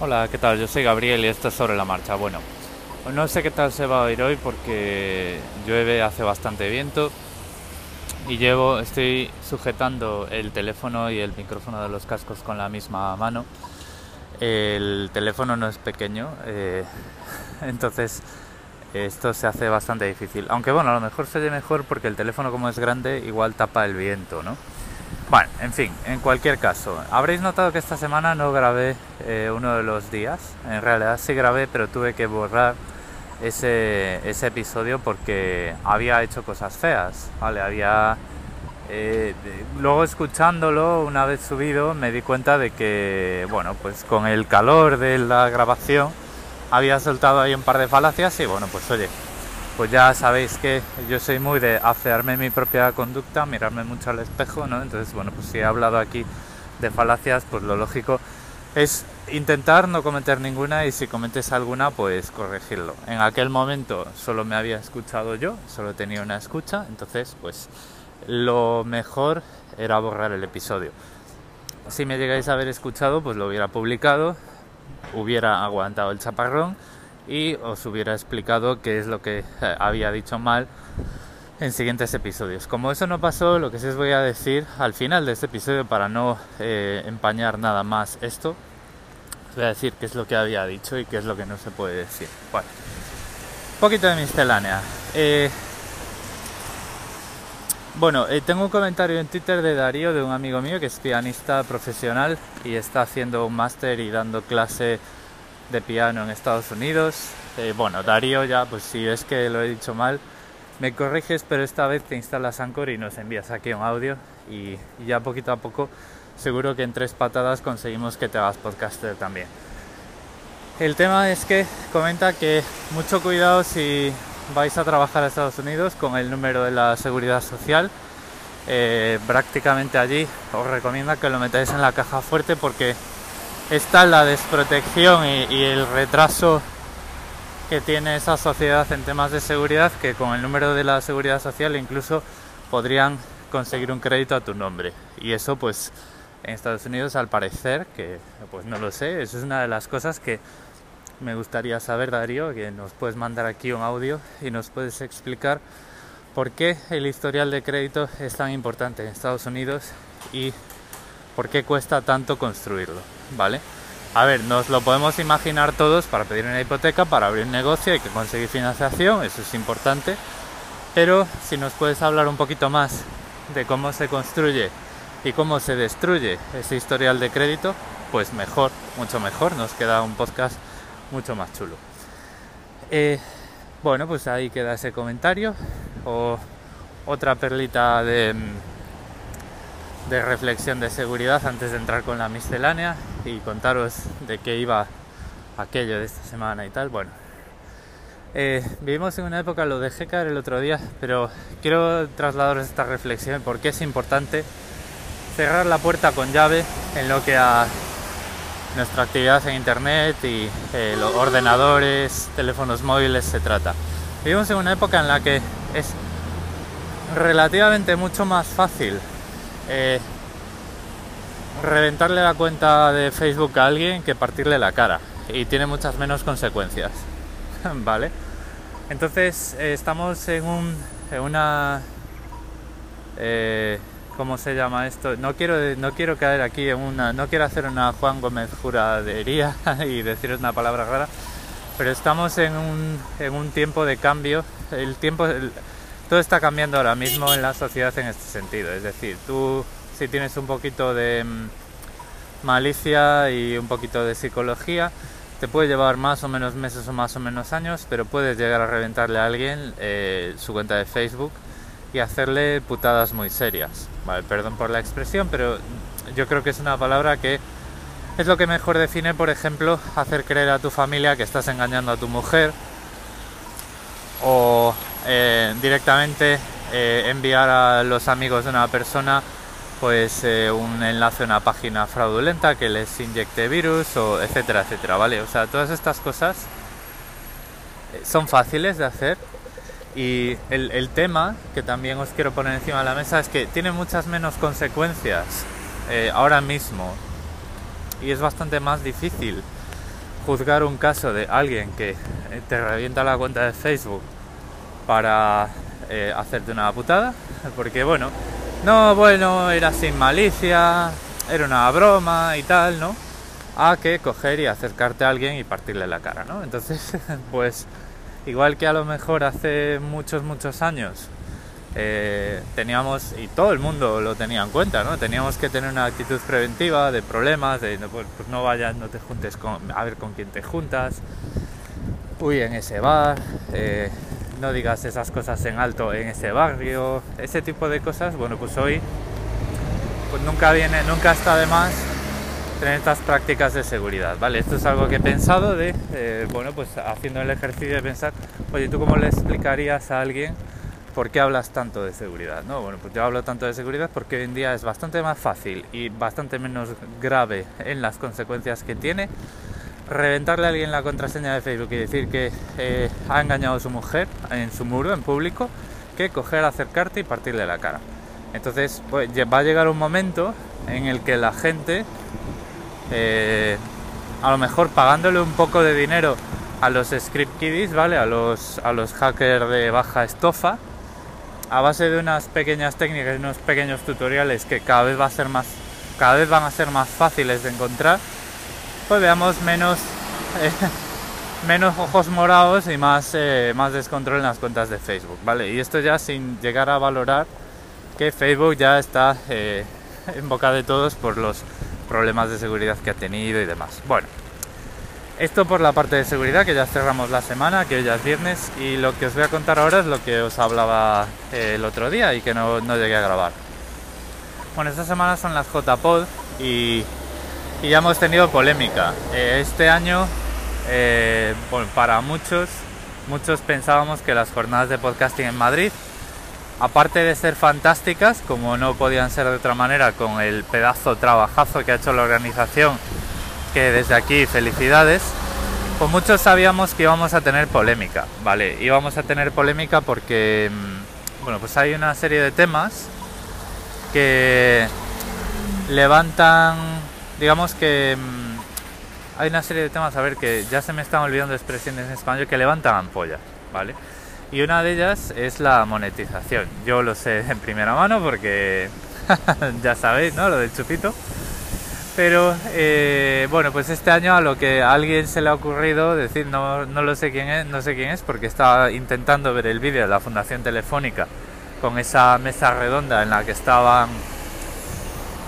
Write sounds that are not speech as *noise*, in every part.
Hola, ¿qué tal? Yo soy Gabriel y esto es sobre la marcha. Bueno, no sé qué tal se va a oír hoy porque llueve, hace bastante viento y llevo, estoy sujetando el teléfono y el micrófono de los cascos con la misma mano. El teléfono no es pequeño, eh, *laughs* entonces esto se hace bastante difícil. Aunque bueno, a lo mejor se oye mejor porque el teléfono como es grande igual tapa el viento, ¿no? Bueno, en fin, en cualquier caso, habréis notado que esta semana no grabé eh, uno de los días. En realidad sí grabé, pero tuve que borrar ese, episodio porque había hecho cosas feas. Vale, había. Eh, luego escuchándolo, una vez subido, me di cuenta de que, bueno, pues con el calor de la grabación había soltado ahí un par de falacias y, bueno, pues oye, pues ya sabéis que yo soy muy de afearme mi propia conducta, mirarme mucho al espejo, ¿no? Entonces, bueno, pues si he hablado aquí de falacias, pues lo lógico es intentar no cometer ninguna y si cometes alguna, pues corregirlo. En aquel momento solo me había escuchado yo, solo tenía una escucha, entonces, pues lo mejor era borrar el episodio. Si me llegáis a haber escuchado, pues lo hubiera publicado, hubiera aguantado el chaparrón y os hubiera explicado qué es lo que eh, había dicho mal en siguientes episodios. Como eso no pasó, lo que sí os voy a decir al final de este episodio para no eh, empañar nada más esto, os voy a decir qué es lo que había dicho y qué es lo que no se puede decir. Bueno, un poquito de miscelánea. Eh, bueno, tengo un comentario en Twitter de Darío, de un amigo mío que es pianista profesional y está haciendo un máster y dando clase de piano en Estados Unidos. Eh, bueno, Darío ya, pues si es que lo he dicho mal, me corriges, pero esta vez te instalas Anchor y nos envías aquí un audio y, ya poquito a poco seguro que en tres patadas conseguimos que te hagas podcaster también. El tema es que comenta que mucho cuidado si vais a trabajar a Estados Unidos con el número de la seguridad social. Eh, prácticamente allí os recomienda que lo metáis en la caja fuerte porque está la desprotección y, el retraso que tiene esa sociedad en temas de seguridad que con el número de la seguridad social incluso podrían conseguir un crédito a tu nombre. Y eso pues en Estados Unidos al parecer que pues no lo sé. Eso es una de las cosas que me gustaría saber Darío que nos puedes mandar aquí un audio y nos puedes explicar por qué el historial de crédito es tan importante en Estados Unidos y por qué cuesta tanto construirlo ¿vale? A ver, nos lo podemos imaginar todos para pedir una hipoteca, para abrir un negocio, hay que conseguir financiación, eso es importante. Pero si nos puedes hablar un poquito más de cómo se construye y cómo se destruye ese historial de crédito, pues mejor, mucho mejor, nos queda un podcast mucho más chulo. Eh, bueno, pues ahí queda ese comentario. O otra perlita de, de reflexión de seguridad antes de entrar con la miscelánea y contaros de qué iba aquello de esta semana y tal. Bueno, eh, vivimos en una época, lo dejé caer el otro día, pero quiero trasladaros esta reflexión porque es importante cerrar la puerta con llave en lo que a nuestra actividad en internet y eh, los ordenadores, teléfonos móviles se trata. Vivimos en una época en la que es relativamente mucho más fácil eh, reventarle la cuenta de Facebook a alguien que partirle la cara y tiene muchas menos consecuencias. *laughs* ¿Vale? Entonces eh, estamos en, un, en una... Eh, ¿Cómo se llama esto? No quiero, no quiero caer aquí en una... No quiero hacer una Juan Gómez juradería *laughs* y deciros una palabra rara, pero estamos en un, en un tiempo de cambio. El tiempo... todo está cambiando ahora mismo en la sociedad en este sentido. Es decir, tú si tienes un poquito de mm, malicia y un poquito de psicología, te puede llevar más o menos meses o más o menos años, pero puedes llegar a reventarle a alguien eh, su cuenta de Facebook y hacerle putadas muy serias. Perdón por la expresión, pero yo creo que es una palabra que es lo que mejor define, por ejemplo, hacer creer a tu familia que estás engañando a tu mujer o eh, directamente eh, enviar a los amigos de una persona pues eh, un enlace a una página fraudulenta que les inyecte virus o etcétera, etcétera, ¿vale? O sea, todas estas cosas son fáciles de hacer y el, tema que también os quiero poner encima de la mesa es que tiene muchas menos consecuencias ahora mismo y es bastante más difícil juzgar un caso de alguien que te revienta la cuenta de Facebook para eh, hacerte una putada, porque bueno, no, bueno, era sin malicia, era una broma y tal, ¿no? A que coger y acercarte a alguien y partirle la cara, ¿no? Entonces, *laughs* pues, igual que a lo mejor hace muchos, muchos años eh, teníamos, y todo el mundo lo tenía en cuenta, ¿no? Teníamos que tener una actitud preventiva de problemas, de pues, pues no vayas, no te juntes con, a ver con quién te juntas, uy en ese bar, eh, no digas esas cosas en alto en ese barrio, ese tipo de cosas, bueno, pues hoy pues nunca viene, nunca está de más tener estas prácticas de seguridad, ¿vale? Esto es algo que he pensado de, eh, bueno, pues haciendo el ejercicio de pensar, oye, ¿tú cómo le explicarías a alguien por qué hablas tanto de seguridad? No, bueno, pues yo hablo tanto de seguridad porque hoy en día es bastante más fácil y bastante menos grave en las consecuencias que tiene reventarle a alguien la contraseña de Facebook y decir que eh, ha engañado a su mujer en su muro, en público, que coger, acercarte y partirle la cara. Entonces pues, va a llegar un momento en el que la gente, eh, a lo mejor pagándole un poco de dinero a los script kiddies, ¿vale? A los, a los hackers de baja estofa, a base de unas pequeñas técnicas unos pequeños tutoriales que cada vez va a ser más, cada vez van a ser más fáciles de encontrar, pues veamos menos, eh, *laughs* menos ojos morados y más, eh, más descontrol en las cuentas de Facebook, ¿vale? Y esto ya sin llegar a valorar que Facebook ya está eh, *laughs* en boca de todos por los problemas de seguridad que ha tenido y demás. Bueno, esto por la parte de seguridad, que ya cerramos la semana, que hoy ya es viernes, y lo que os voy a contar ahora es lo que os hablaba el otro día y que no, no llegué a grabar. Bueno, esta semana son las JPod y y ya hemos tenido polémica. Eh, este año, eh, para muchos, muchos pensábamos que las jornadas de podcasting en Madrid, aparte de ser fantásticas, como no podían ser de otra manera, con el pedazo trabajazo que ha hecho la organización, que desde aquí felicidades, pues muchos sabíamos que íbamos a tener polémica, ¿vale? Íbamos a tener polémica porque, mm, bueno, pues hay una serie de temas que levantan digamos que mm, hay una serie de temas, a ver, que ya se me están olvidando expresiones en español que levantan ampollas, ¿vale? Y una de ellas es la monetización. Yo lo sé en primera mano porque *laughs* ya sabéis, ¿no? Lo del chupito. Pero eh, bueno, pues este año a lo que a alguien se le ha ocurrido decir, no, no lo sé quién es, no sé quién es, porque estaba intentando ver el vídeo de la Fundación Telefónica con esa mesa redonda en la que estaban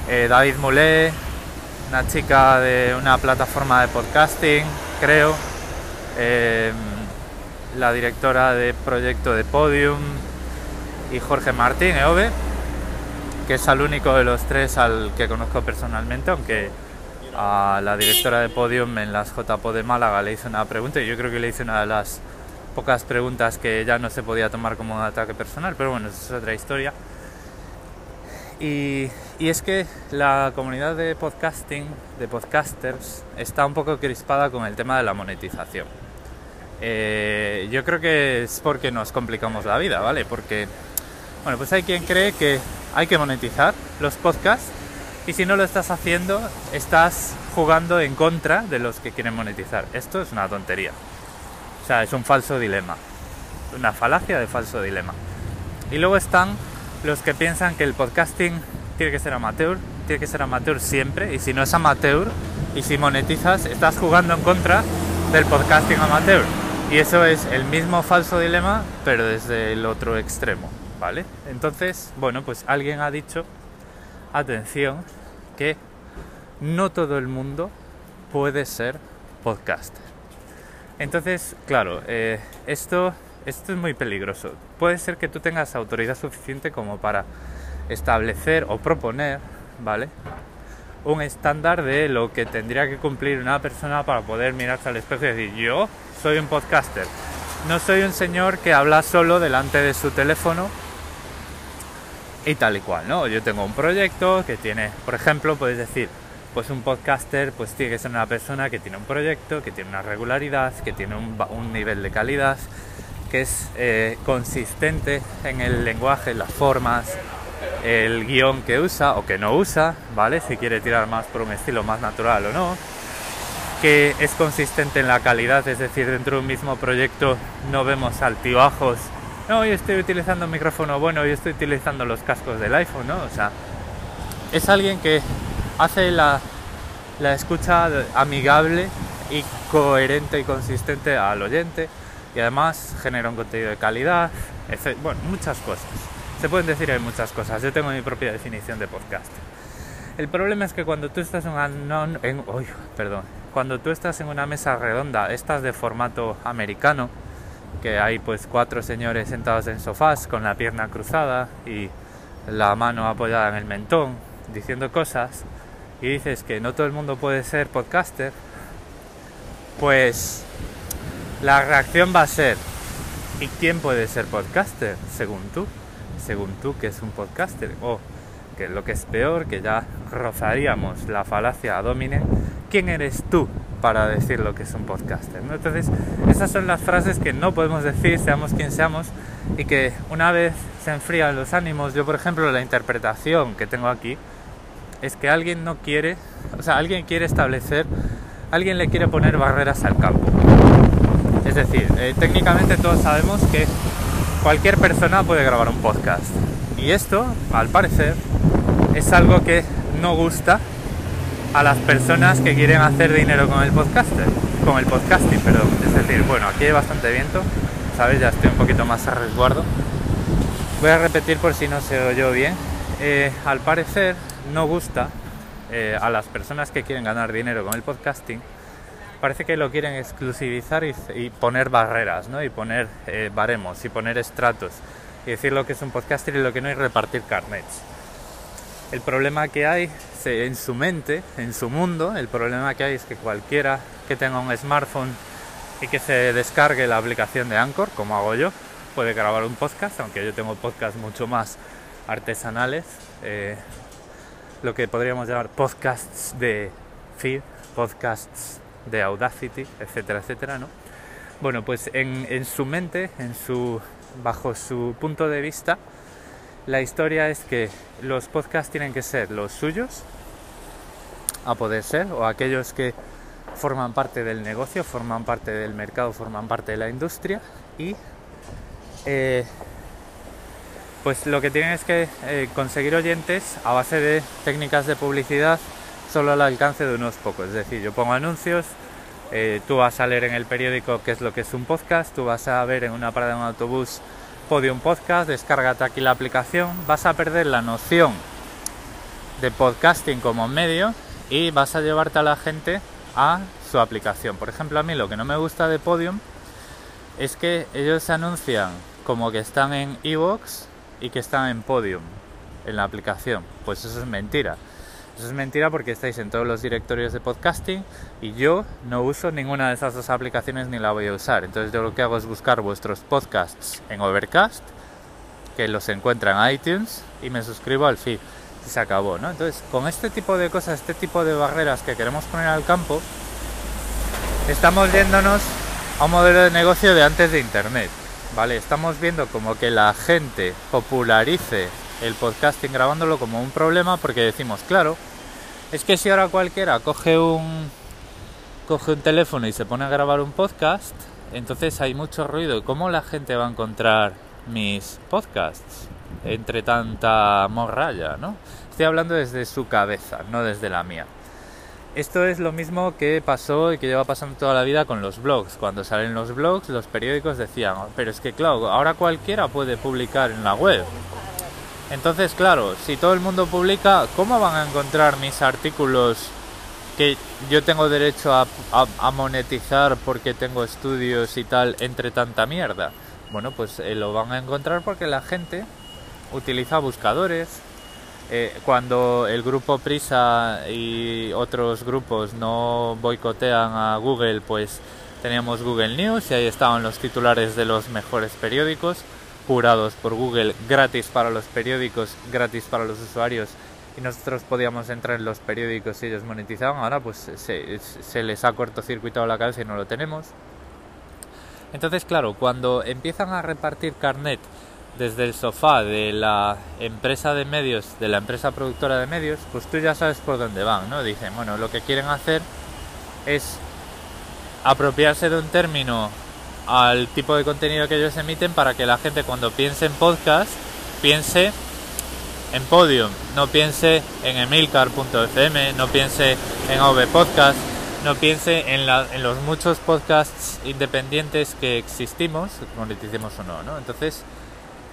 eh, David Moulet, una chica de una plataforma de podcasting, creo, em, la directora de proyecto de Podium y Jorge Martín, EOBE, que es el único de los tres al que conozco personalmente, aunque a la directora de Podium en las JPO de Málaga le hice una pregunta y yo creo que le hice una de las pocas preguntas que ya no se podía tomar como un ataque personal, pero bueno, esa es otra historia. Y, es que la comunidad de podcasting, de podcasters, está un poco crispada con el tema de la monetización. Eh, yo creo que es porque nos complicamos la vida, ¿vale? Porque, bueno, pues hay quien cree que hay que monetizar los podcasts y si no lo estás haciendo, estás jugando en contra de los que quieren monetizar. Esto es una tontería. O sea, es un falso dilema. Una falacia de falso dilema. Y luego están los que piensan que el podcasting tiene que ser amateur, tiene que ser amateur siempre, y si no es amateur y si monetizas, estás jugando en contra del podcasting amateur. Y eso es el mismo falso dilema, pero desde el otro extremo, ¿vale? Entonces, bueno, pues alguien ha dicho, atención, que no todo el mundo puede ser podcaster. Entonces, claro, eh, esto esto es muy peligroso. Puede ser que tú tengas autoridad suficiente como para establecer o proponer, ¿vale? Un estándar de lo que tendría que cumplir una persona para poder mirarse al espejo y decir, yo soy un podcaster. No soy un señor que habla solo delante de su teléfono y tal y cual, ¿no? Yo tengo un proyecto que tiene, por ejemplo, puedes decir, pues un podcaster pues tiene que ser una persona que tiene un proyecto, que tiene una regularidad, que tiene un, nivel de calidad, que es eh, consistente en el lenguaje, las formas, el guion que usa o que no usa, ¿vale? Si quiere tirar más por un estilo más natural o no. que es consistente en la calidad, es decir, dentro de un mismo proyecto no vemos altibajos. No, hoy estoy utilizando un micrófono bueno, hoy estoy utilizando los cascos del iPhone, ¿no? O sea, es alguien que hace la, la escucha amigable y coherente y consistente al oyente y además genera un contenido de calidad, bueno, muchas cosas. Se pueden decir hay muchas cosas. Yo tengo mi propia definición de podcast. El problema es que cuando tú estás en una, en, perdón, cuando tú estás en una mesa redonda, estas de formato americano, que hay pues cuatro señores sentados en sofás con la pierna cruzada y la mano apoyada en el mentón, diciendo cosas, y dices que no todo el mundo puede ser podcaster, pues la reacción va a ser, ¿y quién puede ser podcaster? Según tú, según tú que es un podcaster, o que lo que es peor, que ya rozaríamos la falacia a domine, ¿quién eres tú para decir lo que es un podcaster? Entonces, esas son las frases que no podemos decir, seamos quien seamos, y que una vez se enfrían los ánimos, yo por ejemplo la interpretación que tengo aquí, es que alguien no quiere, o sea, alguien quiere establecer, alguien le quiere poner barreras al campo. Es decir, eh, técnicamente todos sabemos que cualquier persona puede grabar un podcast. Y esto, al parecer, es algo que no gusta a las personas que quieren hacer dinero con el podcaster, con el podcasting, perdón. Es decir, bueno, aquí hay bastante viento, ¿sabes? Ya estoy un poquito más a resguardo. Voy a repetir por si no se oyó bien. Eh, al parecer no gusta eh, a las personas que quieren ganar dinero con el podcasting parece que lo quieren exclusivizar y, poner barreras, ¿no? Y poner eh, baremos y poner estratos y decir lo que es un podcaster y lo que no es repartir carnets. El problema que hay en su mente, en su mundo, el problema que hay es que cualquiera que tenga un smartphone y que se descargue la aplicación de Anchor, como hago yo, puede grabar un podcast, aunque yo tengo podcasts mucho más artesanales, eh, lo que podríamos llamar podcasts de feed, podcasts de Audacity, etcétera, etcétera, ¿no? Bueno, pues en, su mente, en su, bajo su punto de vista, la historia es que los podcasts tienen que ser los suyos, a poder ser, o aquellos que forman parte del negocio, forman parte del mercado, forman parte de la industria y eh, pues lo que tienen es que eh, conseguir oyentes a base de técnicas de publicidad solo al alcance de unos pocos. Es decir, yo pongo anuncios, eh, tú vas a leer en el periódico qué es lo que es un podcast, tú vas a ver en una parada de autobús Podium Podcast, descárgate aquí la aplicación, vas a perder la noción de podcasting como medio y vas a llevarte a la gente a su aplicación. Por ejemplo, a mí lo que no me gusta de Podium es que ellos se anuncian como que están en Evox y que están en Podium, en la aplicación. Pues eso es mentira. Eso es mentira porque estáis en todos los directorios de podcasting y yo no uso ninguna de esas dos aplicaciones ni la voy a usar. Entonces yo lo que hago es buscar vuestros podcasts en Overcast, que los encuentra en iTunes y me suscribo al feed. Y se acabó, ¿no? Entonces, con este tipo de cosas, este tipo de barreras que queremos poner al campo, estamos yéndonos a un modelo de negocio de antes de Internet. ¿Vale? Estamos viendo como que la gente popularice el podcasting grabándolo como un problema porque decimos, claro, es que si ahora cualquiera coge un coge un teléfono y se pone a grabar un podcast, entonces hay mucho ruido. ¿Cómo la gente va a encontrar mis podcasts entre tanta morralla, no? Estoy hablando desde su cabeza, no desde la mía. Esto es lo mismo que pasó y que lleva pasando toda la vida con los blogs. Cuando salen los blogs, los periódicos decían, pero es que claro, ahora cualquiera puede publicar en la web. Entonces, claro, si todo el mundo publica, ¿cómo van a encontrar mis artículos que yo tengo derecho a, monetizar porque tengo estudios y tal entre tanta mierda? Bueno, pues eh, lo van a encontrar porque la gente utiliza buscadores. Eh, cuando el grupo Prisa y otros grupos no boicotean a Google, pues teníamos Google News y ahí estaban los titulares de los mejores periódicos curados por Google gratis para los periódicos, gratis para los usuarios y nosotros podíamos entrar en los periódicos y ellos monetizaban, ahora pues se, se les ha cortocircuitado la cabeza y no lo tenemos. Entonces, claro, cuando empiezan a repartir carnet desde el sofá de la empresa de medios, de la empresa productora de medios, pues tú ya sabes por dónde van, ¿no? Dicen, bueno, lo que quieren hacer es apropiarse de un término al tipo de contenido que ellos emiten para que la gente cuando piense en podcast piense en Podium, no piense en emilcar.fm, no piense en AV Podcast, no piense en, en, los muchos podcasts independientes que existimos, moneticemos o no, ¿no? Entonces,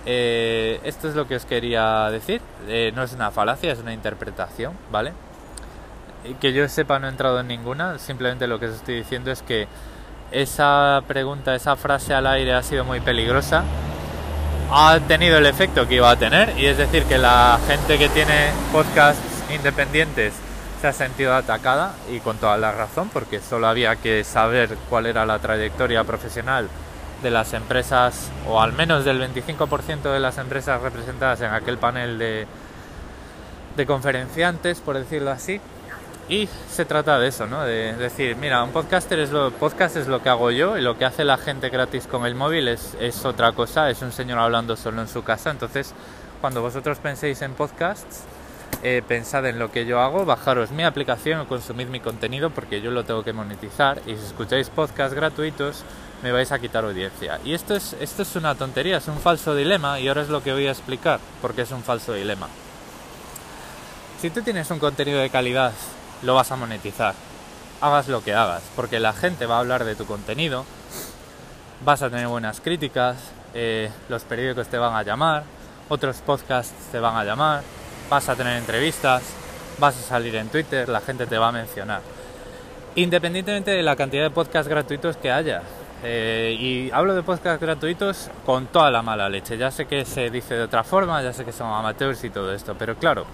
eh, esto es lo que os quería decir. Eh, no es una falacia, es una interpretación, ¿vale? Y que yo sepa no he entrado en ninguna, simplemente lo que os estoy diciendo es que esa pregunta, esa frase al aire ha sido muy peligrosa ha tenido el efecto que iba a tener y es decir que la gente que tiene podcasts independientes se ha sentido atacada y con toda la razón porque solo había que saber cuál era la trayectoria profesional de las empresas o al menos del 25% de las empresas representadas en aquel panel de, de conferenciantes por decirlo así y se trata de eso, ¿no? De decir, mira, un podcaster es lo, podcast es lo que hago yo y lo que hace la gente gratis con el móvil es, es otra cosa, es un señor hablando solo en su casa. Entonces, cuando vosotros penséis en podcasts, pensad en lo que yo hago, bajaros mi aplicación o consumid mi contenido porque yo lo tengo que monetizar y si escucháis podcasts gratuitos me vais a quitar audiencia. Y esto es, esto es una tontería, es un falso dilema y ahora es lo que voy a explicar porque es un falso dilema. Si tú tienes un contenido de calidad lo vas a monetizar. Hagas lo que hagas, porque la gente va a hablar de tu contenido, vas a tener buenas críticas, eh, los periódicos te van a llamar, otros podcasts te van a llamar, vas a tener entrevistas, vas a salir en Twitter, la gente te va a mencionar. Independientemente de la cantidad de podcasts gratuitos que haya. Eh, y hablo de podcasts gratuitos con toda la mala leche. Ya sé que se dice de otra forma, ya sé que son amateurs y todo esto, pero claro,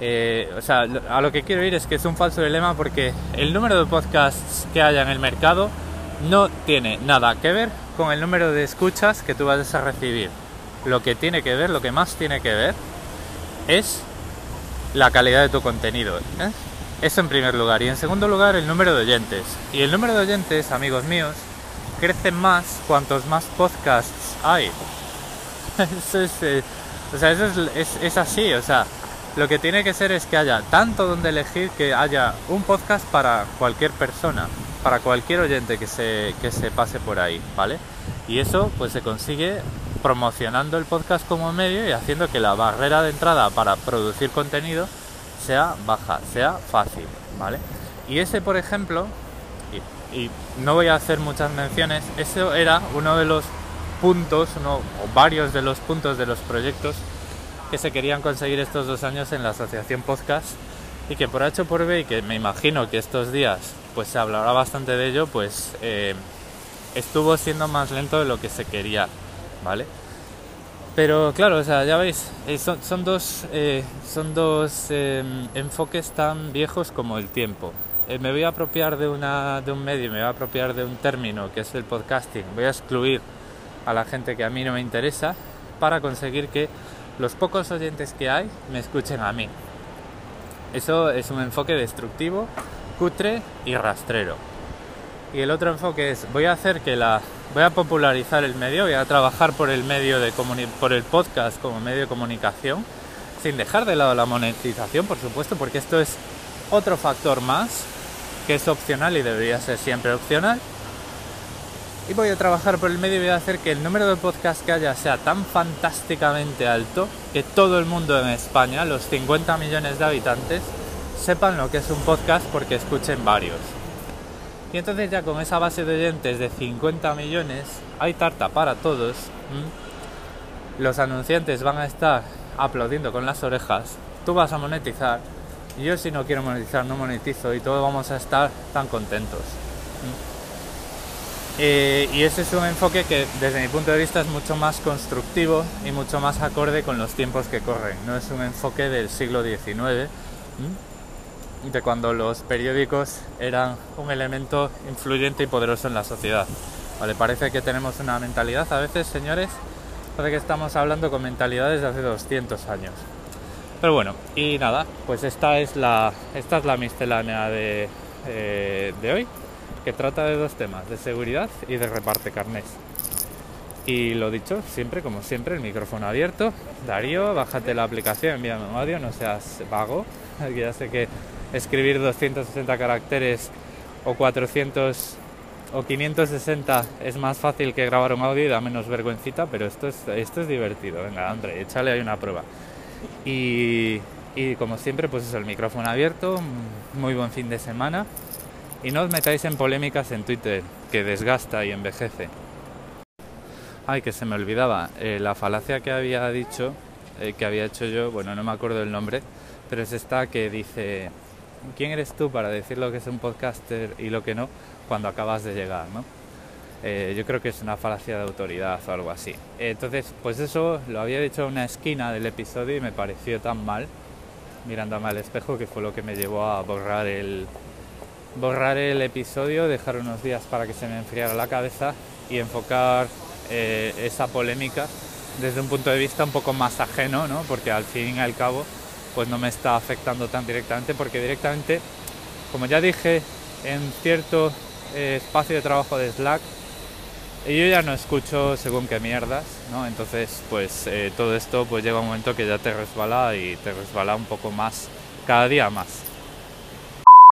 eh, o sea, a lo que quiero ir es que es un falso dilema porque el número de podcasts que haya en el mercado no tiene nada que ver con el número de escuchas que tú vas a recibir. Lo que tiene que ver, lo que más tiene que ver, es la calidad de tu contenido. ¿eh? Eso en primer lugar. Y en segundo lugar, el número de oyentes. Y el número de oyentes, amigos míos, crece más cuantos más podcasts hay. *laughs* eso es, eh, o sea, eso es, es así. O sea, lo que tiene que ser es que haya tanto donde elegir que haya un podcast para cualquier persona, para cualquier oyente que se, que se pase por ahí, ¿vale? Y eso pues se consigue promocionando el podcast como medio y haciendo que la barrera de entrada para producir contenido sea baja, sea fácil, ¿vale? Y ese, por ejemplo, y, no voy a hacer muchas menciones, eso era uno de los puntos, uno, o varios de los puntos de los proyectos que se querían conseguir estos dos años en la asociación podcast y que por H por B y que me imagino que estos días pues se hablará bastante de ello pues eh, estuvo siendo más lento de lo que se quería vale pero claro o sea ya veis eh, son, dos eh, son dos enfoques tan viejos como el tiempo. Me voy a apropiar de una de un medio me voy a apropiar de un término que es el podcasting. Voy a excluir a la gente que a mí no me interesa para conseguir que los pocos oyentes que hay me escuchen a mí. Eso es un enfoque destructivo, cutre y rastrero. Y el otro enfoque es voy a hacer que la voy a popularizar el medio, voy a trabajar por el medio de por el podcast como medio de comunicación, sin dejar de lado la monetización, por supuesto, porque esto es otro factor más que es opcional y debería ser siempre opcional y voy a trabajar por el medio y voy a hacer que el número de podcasts que haya sea tan fantásticamente alto que todo el mundo en España, los 50 millones de habitantes, sepan lo que es un podcast porque escuchen varios. Y entonces ya con esa base de oyentes de 50 millones hay tarta para todos. Los anunciantes van a estar aplaudiendo con las orejas. Tú vas a monetizar. Yo si no quiero monetizar no monetizo y todos vamos a estar tan contentos. Eh, y ese es un enfoque que desde mi punto de vista es mucho más constructivo y mucho más acorde con los tiempos que corren. No es un enfoque del siglo XIX, de cuando los periódicos eran un elemento influyente y poderoso en la sociedad. Vale, parece que tenemos una mentalidad, a veces señores, parece que estamos hablando con mentalidades de hace 200 años. Pero bueno, y nada, pues esta es la, esta es la miscelánea de, eh, de hoy trata de dos temas, de seguridad y de reparte carnés. Y lo dicho, siempre, como siempre, el micrófono abierto. Darío, bájate la aplicación, envíame un audio, no seas vago. *laughs* ya sé que escribir 260 caracteres o 400 o 560 es más fácil que grabar un audio y da menos vergüencita, pero esto es, esto es divertido. Venga, André, échale ahí una prueba. Y, y como siempre, pues es el micrófono abierto, muy buen fin de semana. Y no os metáis en polémicas en Twitter, que desgasta y envejece. Ay, que se me olvidaba, eh, la falacia que había dicho, eh, que había hecho yo, bueno, no me acuerdo el nombre, pero es esta que dice, ¿quién eres tú para decir lo que es un podcaster y lo que no cuando acabas de llegar, ¿no? Eh, yo creo que es una falacia de autoridad o algo así. Entonces, pues eso lo había dicho en una esquina del episodio y me pareció tan mal, mirándome al espejo, que fue lo que me llevó a borrar el, borrar el episodio, dejar unos días para que se me enfriara la cabeza y enfocar eh, esa polémica desde un punto de vista un poco más ajeno, ¿no? Porque al fin y al cabo, pues no me está afectando tan directamente, porque directamente, como ya dije, en cierto eh, espacio de trabajo de Slack, yo ya no escucho según qué mierdas, ¿no? Entonces, pues eh, todo esto pues llega un momento que ya te resbala y te resbala un poco más, cada día más.